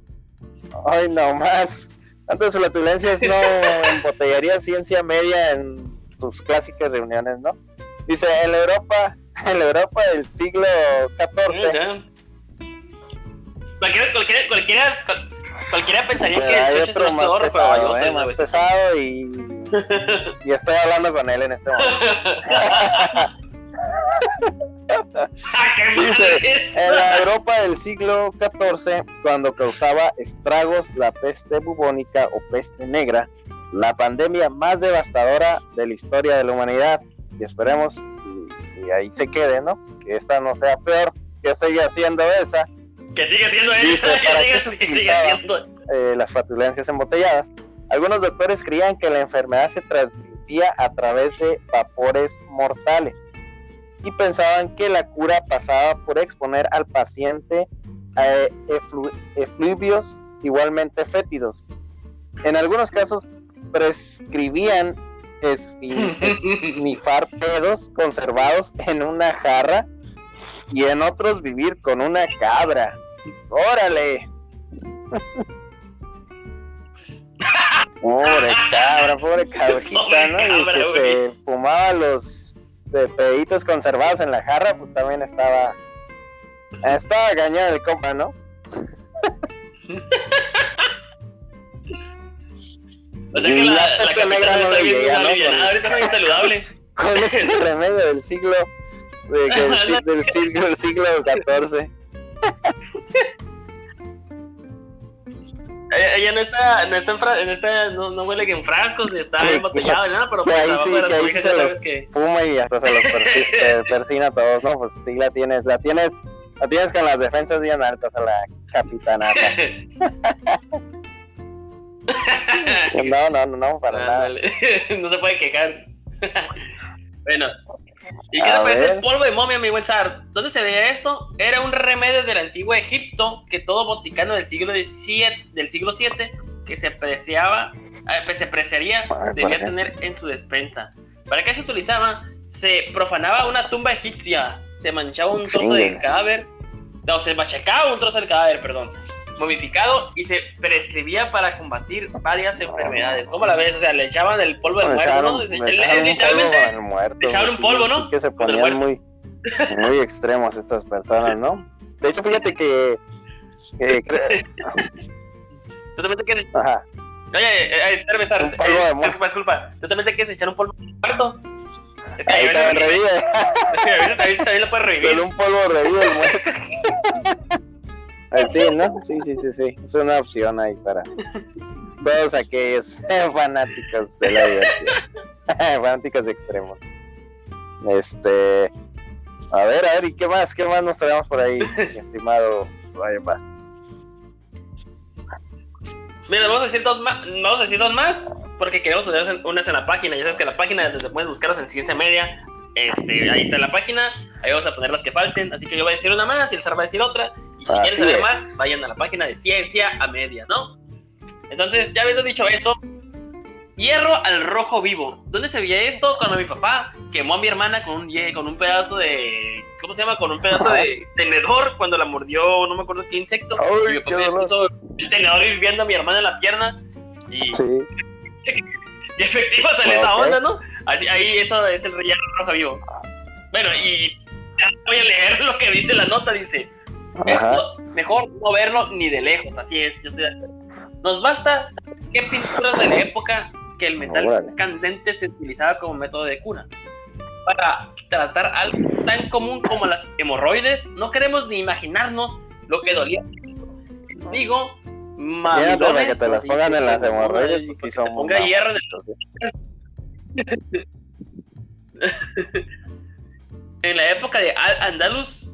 Ay, no más. ¿Cuántas flatulencias no embotellaría ciencia media en sus clásicas reuniones, no? Dice, en la Europa, en la Europa del siglo XIV. Cualquiera, cualquiera, cualquiera, cual- cualquiera pensaría que el chocho es más actor, pero hay pesado, otro, ¿eh? ¿no, más pesado y, y estoy hablando con él en este momento. ¡Ah, Dice! En la Europa del siglo XIV, cuando causaba estragos la peste bubónica o peste negra, la pandemia más devastadora de la historia de la humanidad. Y esperemos, y, y ahí se quede, ¿no? Que esta no sea peor, que siga siendo esa, Que sigue siendo Dice, que ¿para qué se eh, las flatulencias embotelladas. Algunos doctores creían que la enfermedad se transmitía a través de vapores mortales y pensaban que la cura pasaba por exponer al paciente a eflu- efluvios igualmente fétidos. En algunos casos prescribían esnifar pedos conservados en una jarra y en otros vivir con una cabra. ¡Órale! Pobre cabra, pobre cabrita, Pobre ¿no? Y cabra, que güey. se fumaba los de peditos conservados en la jarra, pues también estaba. Estaba gañado el compa, ¿no? O sea que La la, la peste negra no le llega, ¿no? Con- ahorita está bien saludable. Con ese remedio del siglo. de- del siglo, del siglo XIV. Ella, no está, no está en fra- en esta, no, no huele que en frascos, ni está Sí, embotellado, ni nada, pero pues ahí sí, que ahí se los- que... Fuma y hasta se los persi- eh, persina a todos, ¿no? Pues sí la tienes, la tienes, la tienes con las defensas bien altas a la capitanata. No, no, no, no, para nada. Ándale. no se puede quejar. bueno. ¿Y qué te parece el polvo de momia, mi buen Sar? ¿Dónde se veía esto? Era un remedio del antiguo Egipto que todo boticano del siglo VII, del siglo VII que se preciaba, eh, pues, se preciaría Ay, ¿por debía tener en su despensa. ¿Para qué se utilizaba? Se profanaba una tumba egipcia, se manchaba un trozo Chingue. del cadáver, no, se machacaba un trozo del cadáver, perdón, momificado y se prescribía para combatir varias enfermedades. ¿Cómo la ves? O sea, le echaban el polvo del muerto, literalmente con muerto. le güey, un polvo, ¿no? sí que se Con ponían muy, muy extremos estas personas, ¿no? De hecho, fíjate que. que cre- ¿Tú también te quieres, ajá, oye, eh, eh, espérame, Un polvo de eh, muerto. disculpa, disculpa, ¿tú también te quieres echar un polvo de muerto? Es que ahí también revive. es que a veces también, lo puedes Con revivir. un polvo revive el muerto. Ay, sí, ¿no? Sí, sí, sí, sí. Es una opción ahí para todos aquellos fanáticos de la diversidad. fanáticos extremos. Este. A ver, a ver, ¿y qué más? ¿Qué más nos traemos por ahí, estimado Vaya, va. Mira, vamos a decir dos más, vamos a decir dos más, porque queremos poner unas en la página. Ya sabes que la página donde puedes buscarlas en Ciencia Media, este, ahí está la página, ahí vamos a poner las que falten. Así que yo voy a decir una más y el Sar va a decir otra. Y si Así quieren saber es. más, vayan a la página de Ciencia a Media, ¿no? Entonces, ya habiendo dicho eso, hierro al rojo vivo. ¿Dónde se veía esto? Cuando mi papá quemó a mi hermana con un, con un pedazo de. ¿Cómo se llama? Con un pedazo de tenedor cuando la mordió, no me acuerdo qué insecto. Ay, y mi papá puso el tenedor hirviendo a mi hermana en la pierna. Y, Sí. y efectivo sale esa onda, ¿no? Así, ahí eso es el relleno rojo vivo. Bueno, y voy a leer lo que dice la nota. Dice. Esto mejor no verlo ni de lejos, así es, yo estoy. Nos basta qué pinturas de la época que el metal Órale. candente se utilizaba como método de cura. Para tratar algo tan común como las hemorroides, no queremos ni imaginarnos lo que dolía. Digo, mamilones, que te las pongan en las hemorroides, una- pues te son ponga hierro en la época de Al Andalus,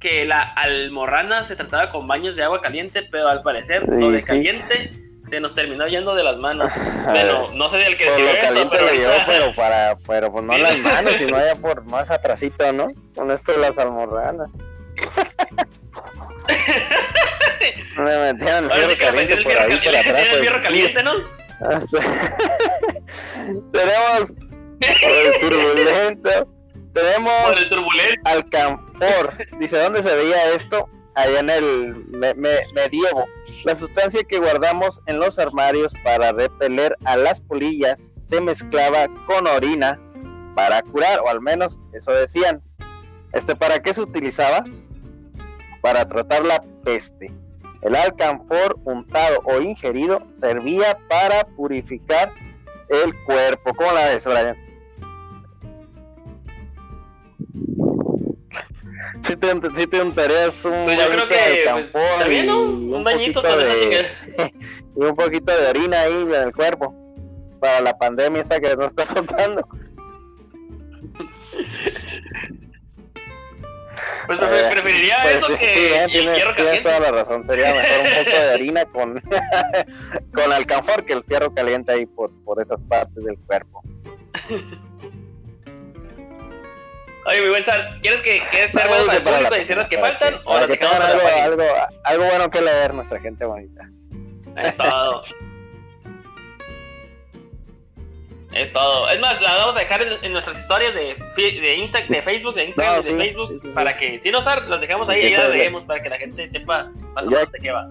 que la almorrana se trataba con baños de agua caliente, pero al parecer Sí, lo de sí. caliente se nos terminó yendo de las manos. Bueno, no sé del que Por decía lo esto, caliente pero lo llevó, pero para, pero pues no Sí. las manos, sino allá por más atrasito, ¿no? Con esto de las almorranas. Me metieron el fierro caliente por ahí, por atrás. el el fierro caliente, ¿no? tenemos el turbulento. Tenemos. Alcanfor. Dice, ¿dónde se veía esto? Allá en el medievo. La sustancia que guardamos en los armarios para repeler a las polillas se mezclaba con orina para curar, o al menos eso decían. Este, ¿para qué se utilizaba? Para tratar la peste. El alcanfor untado o ingerido servía para purificar el cuerpo. ¿Cómo la ves, Brian? Si te, si te untarías un pues yo creo que, pues, y, un, bañito de, y un poquito de orina ahí en el cuerpo para la pandemia esta que nos está soltando. Pues eh, preferiría pues, eso que sí, eh, tienes, tienes toda la razón. Sería mejor un poco de harina con, con alcanfor que el fierro caliente ahí por, por esas partes del cuerpo. Oye, mi buen Sar, ¿quieres que quieres ser bueno para el público y decir las que faltan? o que tengan algo, algo, algo bueno que leer nuestra gente bonita. Es todo. Es todo. Es más, la vamos a dejar en, nuestras historias de, de, Insta, de Facebook, de Instagram, de Facebook, para que si no las dejamos ahí y ya las leemos para que la gente sepa más o menos de qué va.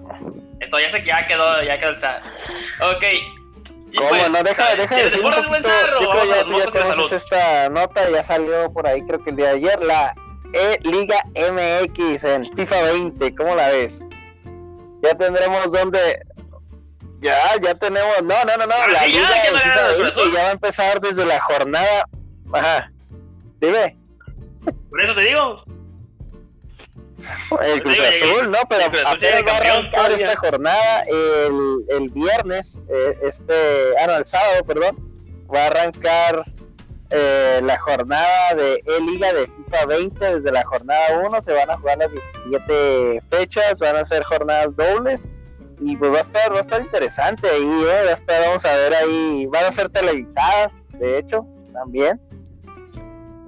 Esto ya sé que ya quedó, ya quedó el Ok. ¿Cómo? Pues, no, deja, deja de decir un poquito. Yo creo ya, tú ya conoces esta nota, ya salió por ahí, creo que el día de ayer, la E Liga MX en FIFA 20. ¿Cómo la ves? Ya tendremos donde ya, ya tenemos. No, no, no, no. Ah, la liga ya, ya va a empezar desde la jornada. Ajá. Dime. Por eso te digo. El Cruz Azul, no, pero apenas va a arrancar esta jornada el, el viernes, eh, este, ah, no, el sábado, perdón, va a arrancar eh, la jornada de E-Liga de FIFA 20 desde la jornada 1, se van a jugar las 17 fechas, van a ser jornadas dobles y pues va a estar, va a estar interesante ahí, ¿eh? va a estar, vamos a ver ahí, van a ser televisadas, de hecho, también.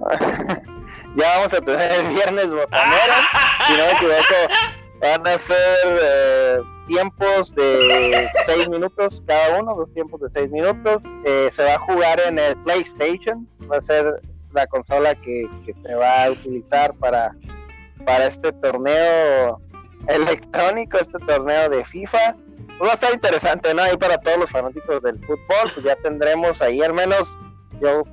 ya vamos a tener el viernes botanera, si no me equivoco, van a ser eh, tiempos de 6 minutos cada uno, dos tiempos de 6 minutos, eh, se va a jugar en el PlayStation, va a ser la consola que, que se va a utilizar para, para este torneo electrónico este torneo de FIFA. Pues va a estar interesante, ¿no? Ahí para todos los fanáticos del fútbol, pues ya tendremos ahí al menos, yo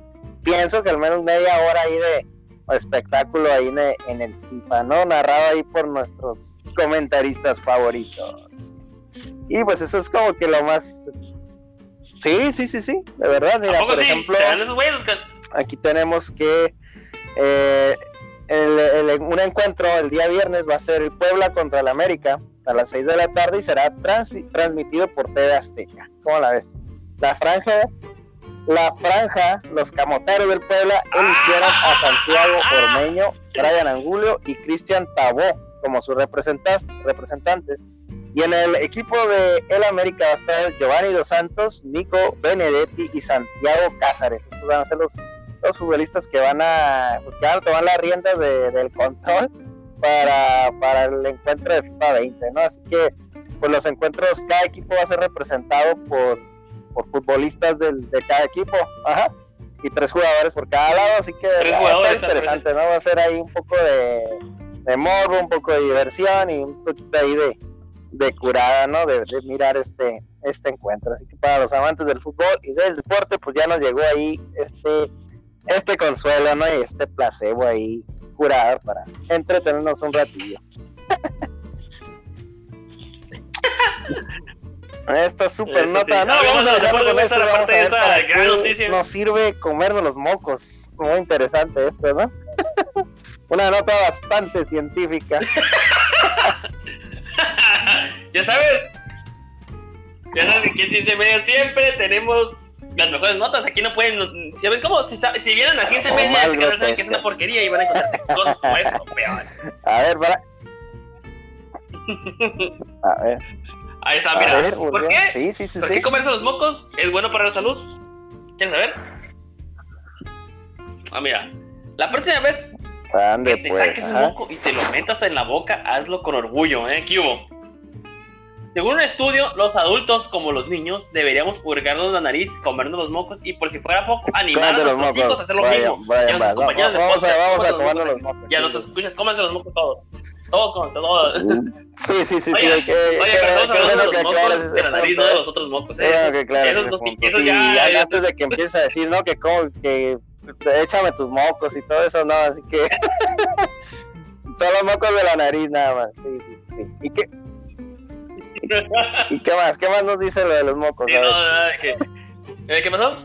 pienso que al menos media hora ahí de espectáculo ahí en, el FIFA, ¿no? Narrado ahí por nuestros comentaristas favoritos. Y pues eso es como que lo más... Sí, sí, sí, sí, de verdad, mira, por ejemplo, aquí tenemos que eh, el, un encuentro el día viernes va a ser el Puebla contra el América a las 6 de la tarde y será transmitido por TV Azteca. ¿Cómo la ves? La franja, la franja, los camoteros del Puebla eligieron a Santiago Ormeño, Brian Angulio y Cristian Tabó como sus representantes. Y en el equipo de El América va a estar Giovanni Dos Santos, Nico Benedetti y Santiago Cázares. Estos van a ser los los futbolistas que van a, pues, que tomar las riendas del control para, para el encuentro de FIFA 20, ¿no? Así que, pues los encuentros, cada equipo va a ser representado por, por futbolistas del, de cada equipo, ajá, y tres jugadores por cada lado, así que va a estar interesante, ¿no? Va a ser ahí un poco de, de morbo, un poco de diversión y un poquito ahí de, de curada, ¿no? De, de, mirar este, este encuentro. Así que para los amantes del fútbol y del deporte, pues ya nos llegó ahí este este consuelo, ¿no? Y este placebo ahí curado para entretenernos un ratillo. Esta super nota. No, vamos a dejarlo con esto. Vamos a ver para qué nos sirve comernos los mocos. Muy interesante esto, ¿no? Una nota bastante científica. ya sabes. Ya sabes que en Ciencia Media siempre tenemos las mejores notas. Aquí no pueden. Si ven cómo, si, si vienen a ciencia media, saben que es una porquería y van a encontrarse cosas como esto, peor. A ver, para. A ver. Ahí está, mira. ¿Por qué? Sí, sí, sí, ¿Por qué comerse los mocos es bueno para la salud? ¿Quieres saber? Ah, mira. La próxima vez Ande, que te pues, saques un moco y te lo metas en la boca, hazlo con orgullo, ¿eh? ¿Qué hubo? Según un estudio, los adultos, como los niños, deberíamos purgarnos la nariz, comernos los mocos y, por si fuera poco, animar a nuestros hijos a hacer lo mismo. Vaya, vaya, vamos, vamos, a, vamos a los mocos. Ya, no te escuchas, cómanse los mocos todos. Todos cómanse, todos. Sí, sí, sí. Oye, sí, que, oye que, pero que, de que mocos de la nariz, no de los otros mocos. ¿eh? Claro, que claro, Esos, esos, punto. esos Sí, ya... ya antes de que empiece a decir, ¿no? Que como, que échame tus mocos y todo eso, no, así que son los mocos de la nariz nada más. Sí, sí, sí. ¿Y qué, ¿Y qué más? ¿Qué más nos dice lo de los mocos? Sí, no, no, ¿qué, eh, ¿Qué pasó?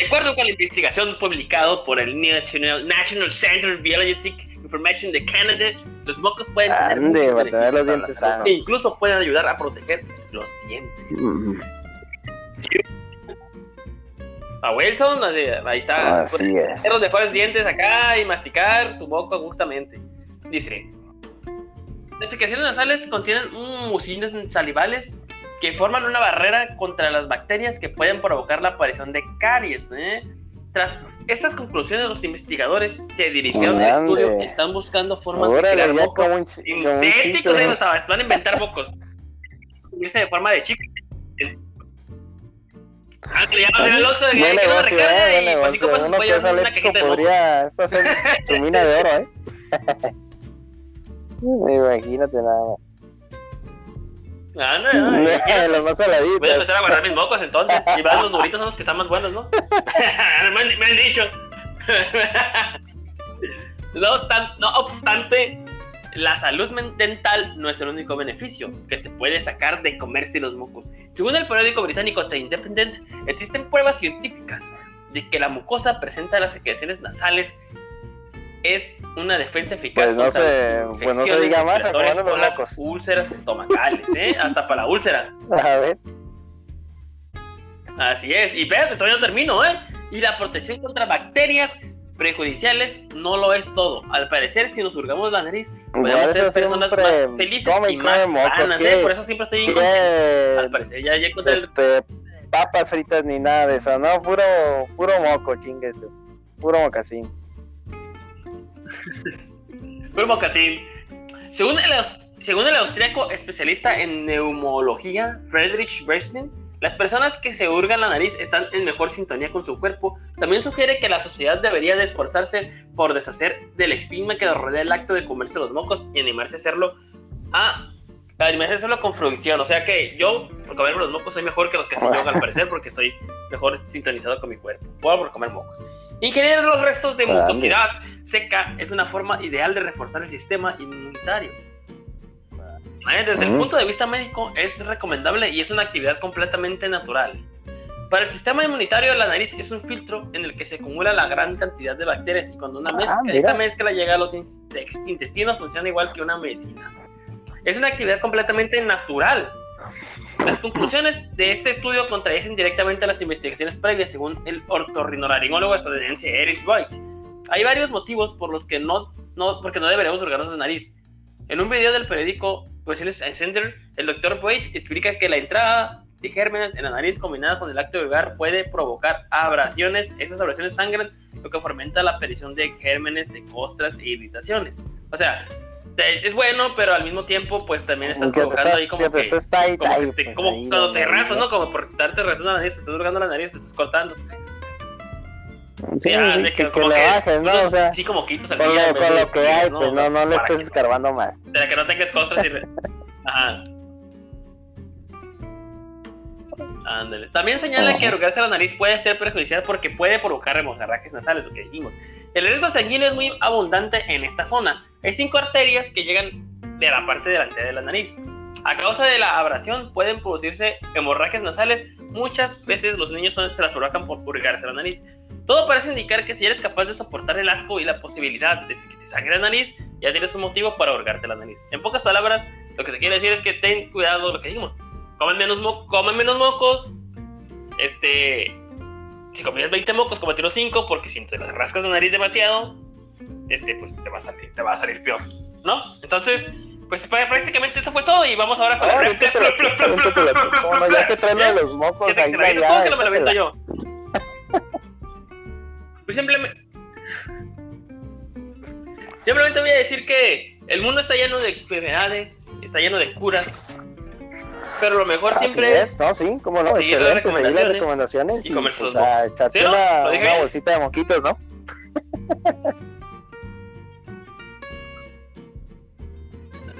De acuerdo con la investigación publicada por el National, National Center of Biologic Information de Canadá, los mocos pueden Ande, tener los dientes salud sanos. e incluso pueden ayudar a proteger los dientes. Mm, A Wilson, ahí está. Así es. Los mejores dientes acá y masticar tu boca justamente. Dice, las secreciones nasales contienen mucinas salivales que forman una barrera contra las bacterias que pueden provocar la aparición de caries. ¿eh? Tras estas conclusiones, los investigadores que dirigieron el Ande. estudio están buscando formas de Órale, crear ya como un, sintéticos. ahí no estaba, van a inventar. Irse de forma de chico. Ah, que le llaman al Oxxo, que no recarga y Uno puede es llevar una cajita de podría esto hacer su mina de oro, ¿eh? Imagínate nada más. Ah, no, no, no, más. Voy a empezar a guardar mis mocos entonces. Y van los duritos son los que están más buenos, ¿no? me, han, me han dicho. no, obstan- no obstante, la salud dental no es el único beneficio que se puede sacar de comerse los mocos. Según el periódico británico The Independent, existen pruebas científicas de que la mucosa presenta las secreciones nasales es una defensa eficaz Pues no se- pues no se diga más, o las mocos. úlceras estomacales, ¿eh? Hasta para la úlcera. A ver. Así es, y espérate, todavía no termino, ¿eh? Y la protección contra bacterias prejudiciales no lo es todo. Al parecer, si nos hurgamos la nariz, podemos Igual ser personas más felices come y más come moco, sanas, ¿qué? ¿eh? Por eso siempre estoy bien contento. Al parecer, ya, ya encontré el... Este, papas fritas ni nada de eso, no, puro, puro moco, chingues. Puro mocasín. Mocasín. Según el, según el austríaco especialista en neumología, Friedrich Bresnin, las personas que se hurgan la nariz están en mejor sintonía con su cuerpo. También sugiere que la sociedad debería de esforzarse por deshacer del estigma que rodea el acto de comerse los mocos y animarse a hacerlo a, a animarse a hacerlo con fruición. O sea que yo, por comerme los mocos, soy mejor que los que se drogan al parecer porque estoy mejor sintonizado con mi cuerpo. Puedo por comer mocos. Ingerir los restos de mucosidad seca es una forma ideal de reforzar el sistema inmunitario. Eh, Desde el punto de vista médico es recomendable y es una actividad completamente natural. Para el sistema inmunitario la nariz es un filtro en el que se acumula la gran cantidad de bacterias y cuando una Ah, mezcla, mira. esta mezcla llega a los intestinos funciona igual que una medicina. Es una actividad completamente natural. Las conclusiones de este estudio contradicen directamente a las investigaciones previas, según el otorrinolaringólogo estadounidense Eric Boyd. Hay varios motivos por los que no, no, porque no deberíamos hurgarnos la nariz. En un video del periódico Posibles Center, el doctor Boyd explica que la entrada de gérmenes en la nariz combinada con el acto de hurgar puede provocar abrasiones. Esas abrasiones sangran, lo que fomenta la aparición de gérmenes, de costras e irritaciones. O sea, es bueno, pero al mismo tiempo, pues también estás Que provocando estás, ahí como que estás tight como, que te- pues, como ahí, cuando te raspas, ¿no? Como por darte retón la nariz, te estás hurgando la nariz, te estás cortando. Sí, ah, sí, que, que como le bajes, ¿no? O sea, sí, como quitos al con día, lo, con lo que hay, ¿no? pues no, no le estés que- escarbando más. Para que no tengas costras y... re- Ajá. Ándale. También señala que Ajá. arrugarse la nariz puede ser perjudicial porque puede provocar hemorragias nasales, lo que dijimos. El riesgo sanguíneo es muy abundante en esta zona. Hay cinco arterias que llegan de la parte delantera de la nariz. A causa de la abrasión pueden producirse hemorragias nasales. Muchas veces los niños son- se las provocan por purgarse la nariz. Todo parece indicar que si eres capaz de soportar el asco y la posibilidad de que te sangre la nariz, ya tienes un motivo para ahorgarte la nariz. En pocas palabras, lo que te quiero decir es que ten cuidado lo que dijimos. Comen menos, mo- comen menos mocos. Este. Si comías 20 mocos, cómete unos 5, porque si te las rascas la nariz demasiado, este, pues te va a salir, te va a salir peor. ¿No? Entonces, pues pr- prácticamente eso fue todo. Y vamos ahora con Ah, la- bueno, ya que traen los mocos ahí, ya, ¿cómo que no me lo yo? Pues simplemente. Simplemente voy a decir que el mundo está lleno de enfermedades, está lleno de curas, pero lo mejor Así siempre es, ¿no? Sí, como no, Seguir excelente, las recomendaciones recomendaciones y y, comer pues, sus ¿Sí, no? una, ¿Lo dije una bolsita de moquitos, ¿no?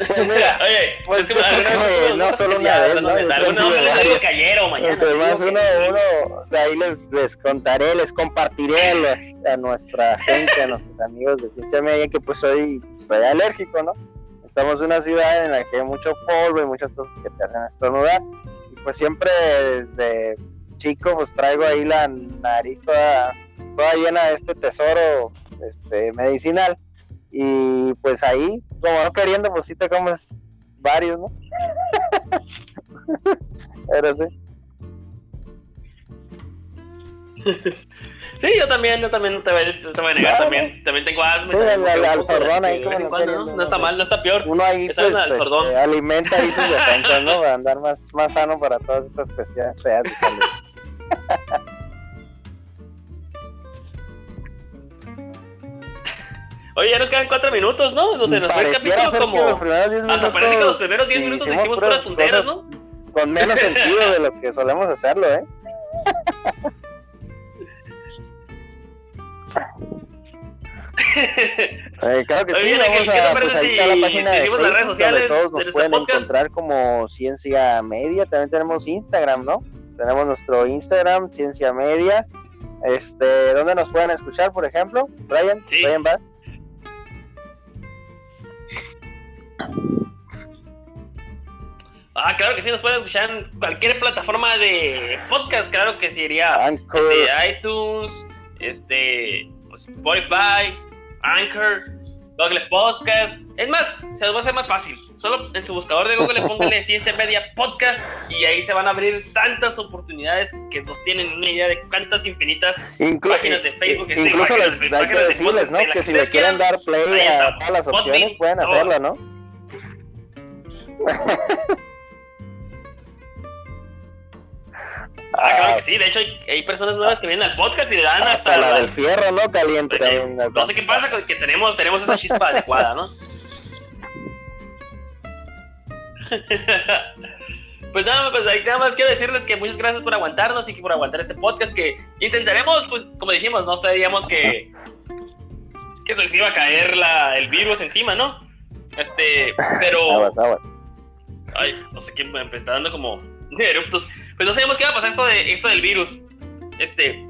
Mira, Oye, pues no solo una vez, ¿no? Ayer o mañana. Entre les más digo uno, uno, de ahí les, les contaré, les compartiré a, los- a nuestra gente, a nuestros amigos de Ciencia Media, que pues soy, soy alérgico, ¿no? Estamos en una ciudad en la que hay mucho polvo y muchas cosas que te hacen estornudar. Y pues siempre desde chico pues traigo ahí la nariz toda, toda llena de este tesoro este, medicinal. Y pues ahí, como no queriendo, pues sí te comes varios, ¿no? Pero sí. Sí, yo también, yo también no te voy, te voy a negar, también, también tengo asma. Sí, también de- sordón ahí como queriendo, ¿no? ¿no? Está mal, no está peor. uno ahí pues este, alimenta ahí sus defensas, ¿no? Para andar más, más sano para todas estas cuestiones feas Oye, ya nos quedan cuatro minutos, ¿no? No sé, nos fue el capítulo como... que los primeros 10 Hasta parece que los primeros 10 sí, minutos hicimos hicimos puras cosas ¿no? Con menos sentido de lo que solemos hacerlo, ¿eh? Eh, claro que Oye, sí, Ángel, vamos ¿qué a, pues ahí si- está la página de las redes donde todos nos nuestro pueden podcast? encontrar como Ciencia Media, también tenemos Instagram, ¿no? Tenemos nuestro Instagram, Ciencia Media, este, ¿dónde nos pueden escuchar, por ejemplo? Brian, Sí. Brian Bass. Ah, claro que sí, nos pueden escuchar en cualquier plataforma de podcast, claro que sí, iría Anchor, este, iTunes, este, Spotify, Anchor, Google Podcast. Es más, se los va a hacer más fácil. Solo en su buscador de Google póngale Ciencia Media Podcast y ahí se van a abrir tantas oportunidades que no tienen ni idea de cuántas infinitas. Inclu- páginas de Facebook, eh, este, incluso les, hay que de decirles, ¿no? de Que si le quieren dar play a todas las opciones, pueden hacerlo, ¿no? Ah, claro que sí. De hecho, hay, hay personas nuevas que vienen al podcast y le dan hasta, Hasta la del fierro, ¿no? Caliente también. No sé qué pasa, que tenemos, tenemos esa chispa adecuada, ¿no? Pues nada, pues ahí nada más quiero decirles que muchas gracias por aguantarnos y que por aguantar este podcast que intentaremos, pues como dijimos, no sabíamos que que eso les iba a caer la, el virus encima, ¿no? Este, pero. Ay, no sé qué me está dando como eruptos. Pues no sabíamos qué iba a pasar esto de esto del virus. Este,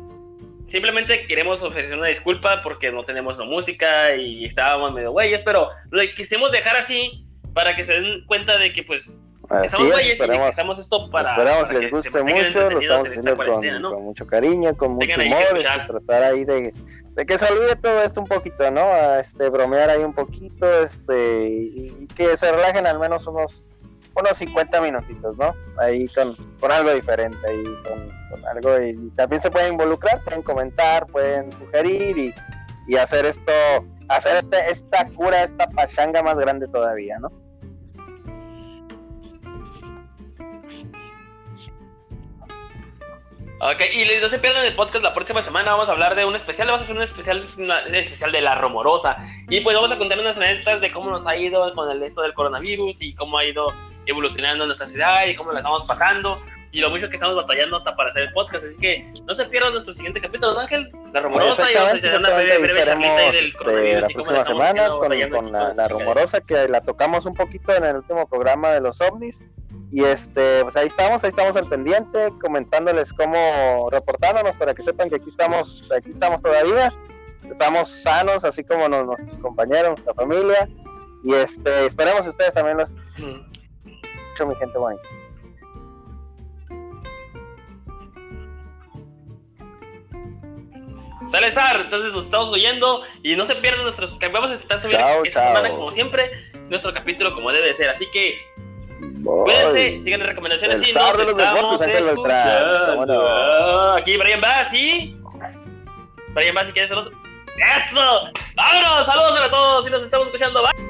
simplemente queremos ofrecer una disculpa porque no tenemos la música y estábamos medio güeyes, pero lo quisimos dejar así para que se den cuenta de que pues Así estamos es, güeyes y que esperemos, hacemos esto para esperamos para les que se guste mucho, lo estamos en haciendo con, ¿no? con mucho cariño, con mucho Tengan humor, este, tratar ahí de, de que se olvide todo esto un poquito, ¿no? A, Este, bromear ahí un poquito, este, y, y que se relajen al menos unos, unos 50 minutitos, ¿no? Ahí con, con algo diferente, ahí con, algo, y también se pueden involucrar, pueden comentar, pueden sugerir y, y hacer esto, hacer este, esta cura, esta pachanga más grande todavía, ¿no? Ok, y no se pierdan el podcast la próxima semana. Vamos a hablar de un especial. Vamos a hacer un especial, una- un especial de la rumorosa. Y pues vamos a contar unas anécdotas de cómo nos ha ido con el esto del coronavirus y cómo ha ido evolucionando nuestra ciudad y cómo la estamos pasando. Y lo mucho que estamos batallando hasta para hacer el podcast. Así que no se pierdan nuestro siguiente capítulo, ¿no, Ángel? La rumorosa. Y vamos a una breve, breve charlita ahí del este, la próxima semana con, con la, la rumorosa que la tocamos un poquito en el último programa de los ovnis y este pues ahí estamos ahí estamos al pendiente comentándoles cómo reportándonos para que sepan que aquí estamos aquí estamos todavía estamos sanos así como nos- nuestros compañeros nuestra familia y este esperemos que ustedes también lo Mm. Escuchen mi gente bonita Sale Sar, entonces nos estamos oyendo y no se pierdan nuestros vamos a intentar subir Chao, esta chao. semana como siempre nuestro capítulo como debe ser, así que cuídense, sigan las recomendaciones El y nos de los estamos deportes, escuchando. Aquí Brian Bass y Brian Bass si quieres el otro. ¡Eso! ¡Vámonos! ¡Saludos para todos! Y nos estamos escuchando. ¡Bye!